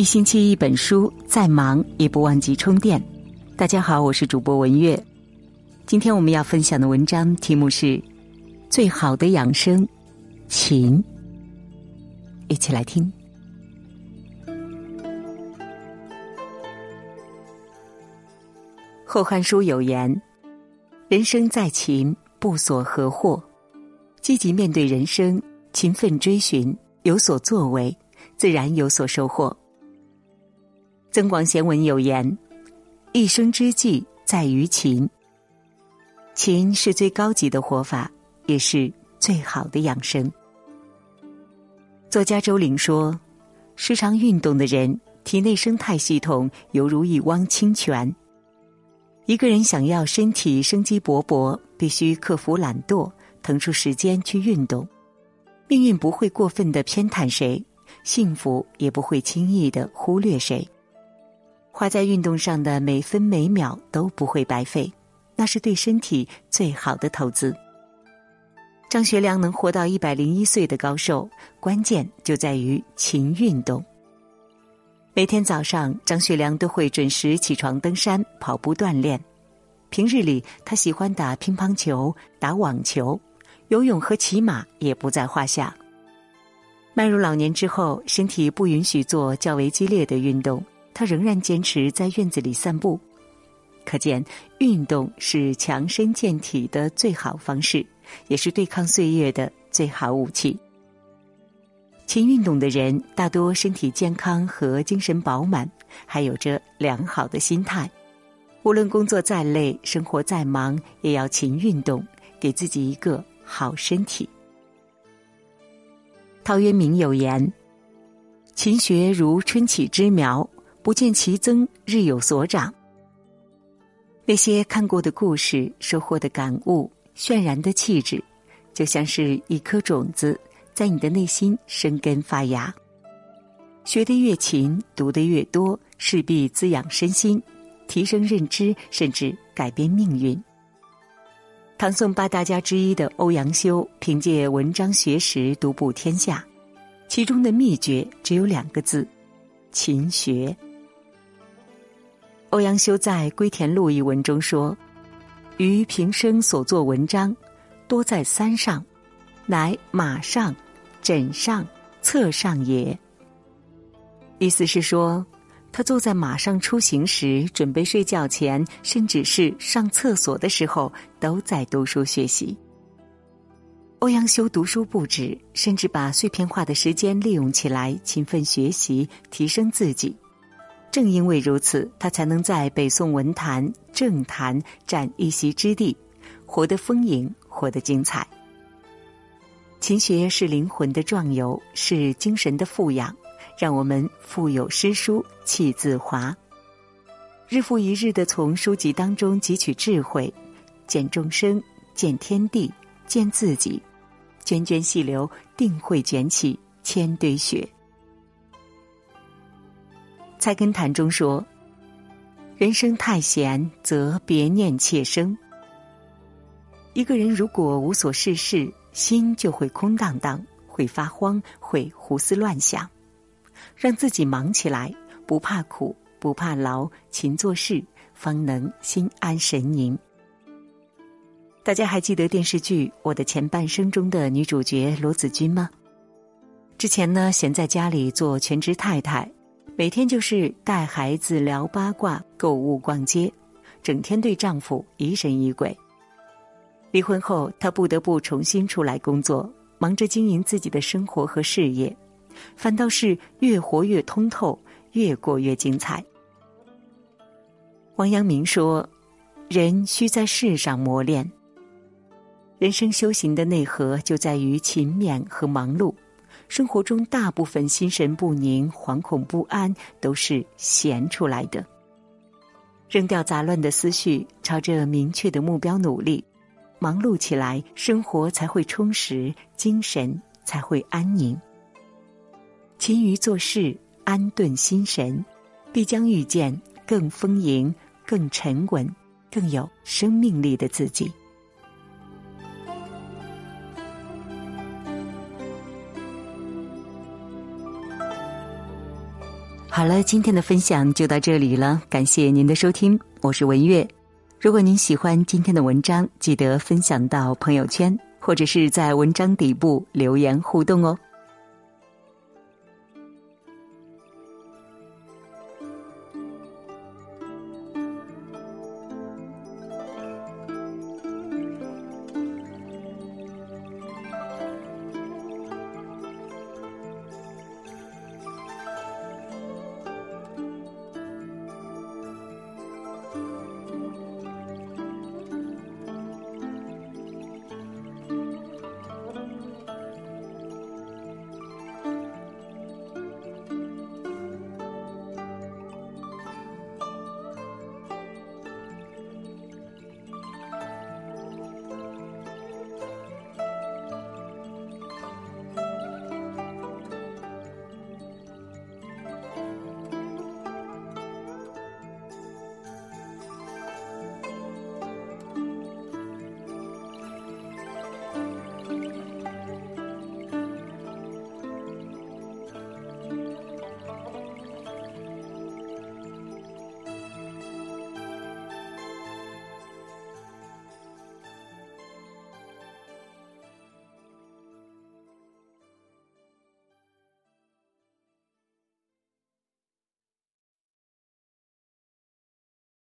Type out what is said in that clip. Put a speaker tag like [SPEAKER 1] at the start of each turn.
[SPEAKER 1] 一星期一本书，再忙也不忘记充电。大家好，我是主播文月。今天我们要分享的文章题目是《最好的养生勤》，一起来听。《后汉书》有言：“人生在勤，不所何获。”积极面对人生，勤奋追寻，有所作为，自然有所收获。《增广贤文》有言：“一生之计在于勤。”勤是最高级的活法，也是最好的养生。作家周玲说：“时常运动的人，体内生态系统犹如一汪清泉。一个人想要身体生机勃勃，必须克服懒惰，腾出时间去运动。命运不会过分的偏袒谁，幸福也不会轻易的忽略谁。”花在运动上的每分每秒都不会白费，那是对身体最好的投资。张学良能活到一百零一岁的高寿，关键就在于勤运动。每天早上，张学良都会准时起床登山、跑步锻炼。平日里，他喜欢打乒乓球、打网球，游泳和骑马也不在话下。迈入老年之后，身体不允许做较为激烈的运动。他仍然坚持在院子里散步，可见运动是强身健体的最好方式，也是对抗岁月的最好武器。勤运动的人大多身体健康和精神饱满，还有着良好的心态。无论工作再累，生活再忙，也要勤运动，给自己一个好身体。陶渊明有言：“勤学如春起之苗。”不见其增，日有所长。那些看过的故事、收获的感悟、渲染的气质，就像是一颗种子，在你的内心生根发芽。学得越勤，读得越多，势必滋养身心，提升认知，甚至改变命运。唐宋八大家之一的欧阳修，凭借文章学识独步天下，其中的秘诀只有两个字：勤学。欧阳修在《归田录》一文中说：“余平生所作文章，多在三上，乃马上、枕上、侧上也。”意思是说，他坐在马上出行时，准备睡觉前，甚至是上厕所的时候，都在读书学习。欧阳修读书不止，甚至把碎片化的时间利用起来，勤奋学习，提升自己。正因为如此，他才能在北宋文坛、政坛占一席之地，活得丰盈，活得精彩。勤学是灵魂的壮游，是精神的富养，让我们腹有诗书气自华。日复一日的从书籍当中汲取智慧，见众生，见天地，见自己，涓涓细流定会卷起千堆雪。《菜根谭》中说：“人生太闲，则别念切生。一个人如果无所事事，心就会空荡荡，会发慌，会胡思乱想。让自己忙起来，不怕苦，不怕劳，勤做事，方能心安神宁。”大家还记得电视剧《我的前半生》中的女主角罗子君吗？之前呢，闲在家里做全职太太。每天就是带孩子、聊八卦、购物、逛街，整天对丈夫疑神疑鬼。离婚后，她不得不重新出来工作，忙着经营自己的生活和事业，反倒是越活越通透，越过越精彩。王阳明说：“人需在世上磨练，人生修行的内核就在于勤勉和忙碌。”生活中大部分心神不宁、惶恐不安，都是闲出来的。扔掉杂乱的思绪，朝着明确的目标努力，忙碌起来，生活才会充实，精神才会安宁。勤于做事，安顿心神，必将遇见更丰盈、更沉稳、更有生命力的自己。好了，今天的分享就到这里了，感谢您的收听，我是文月。如果您喜欢今天的文章，记得分享到朋友圈，或者是在文章底部留言互动哦。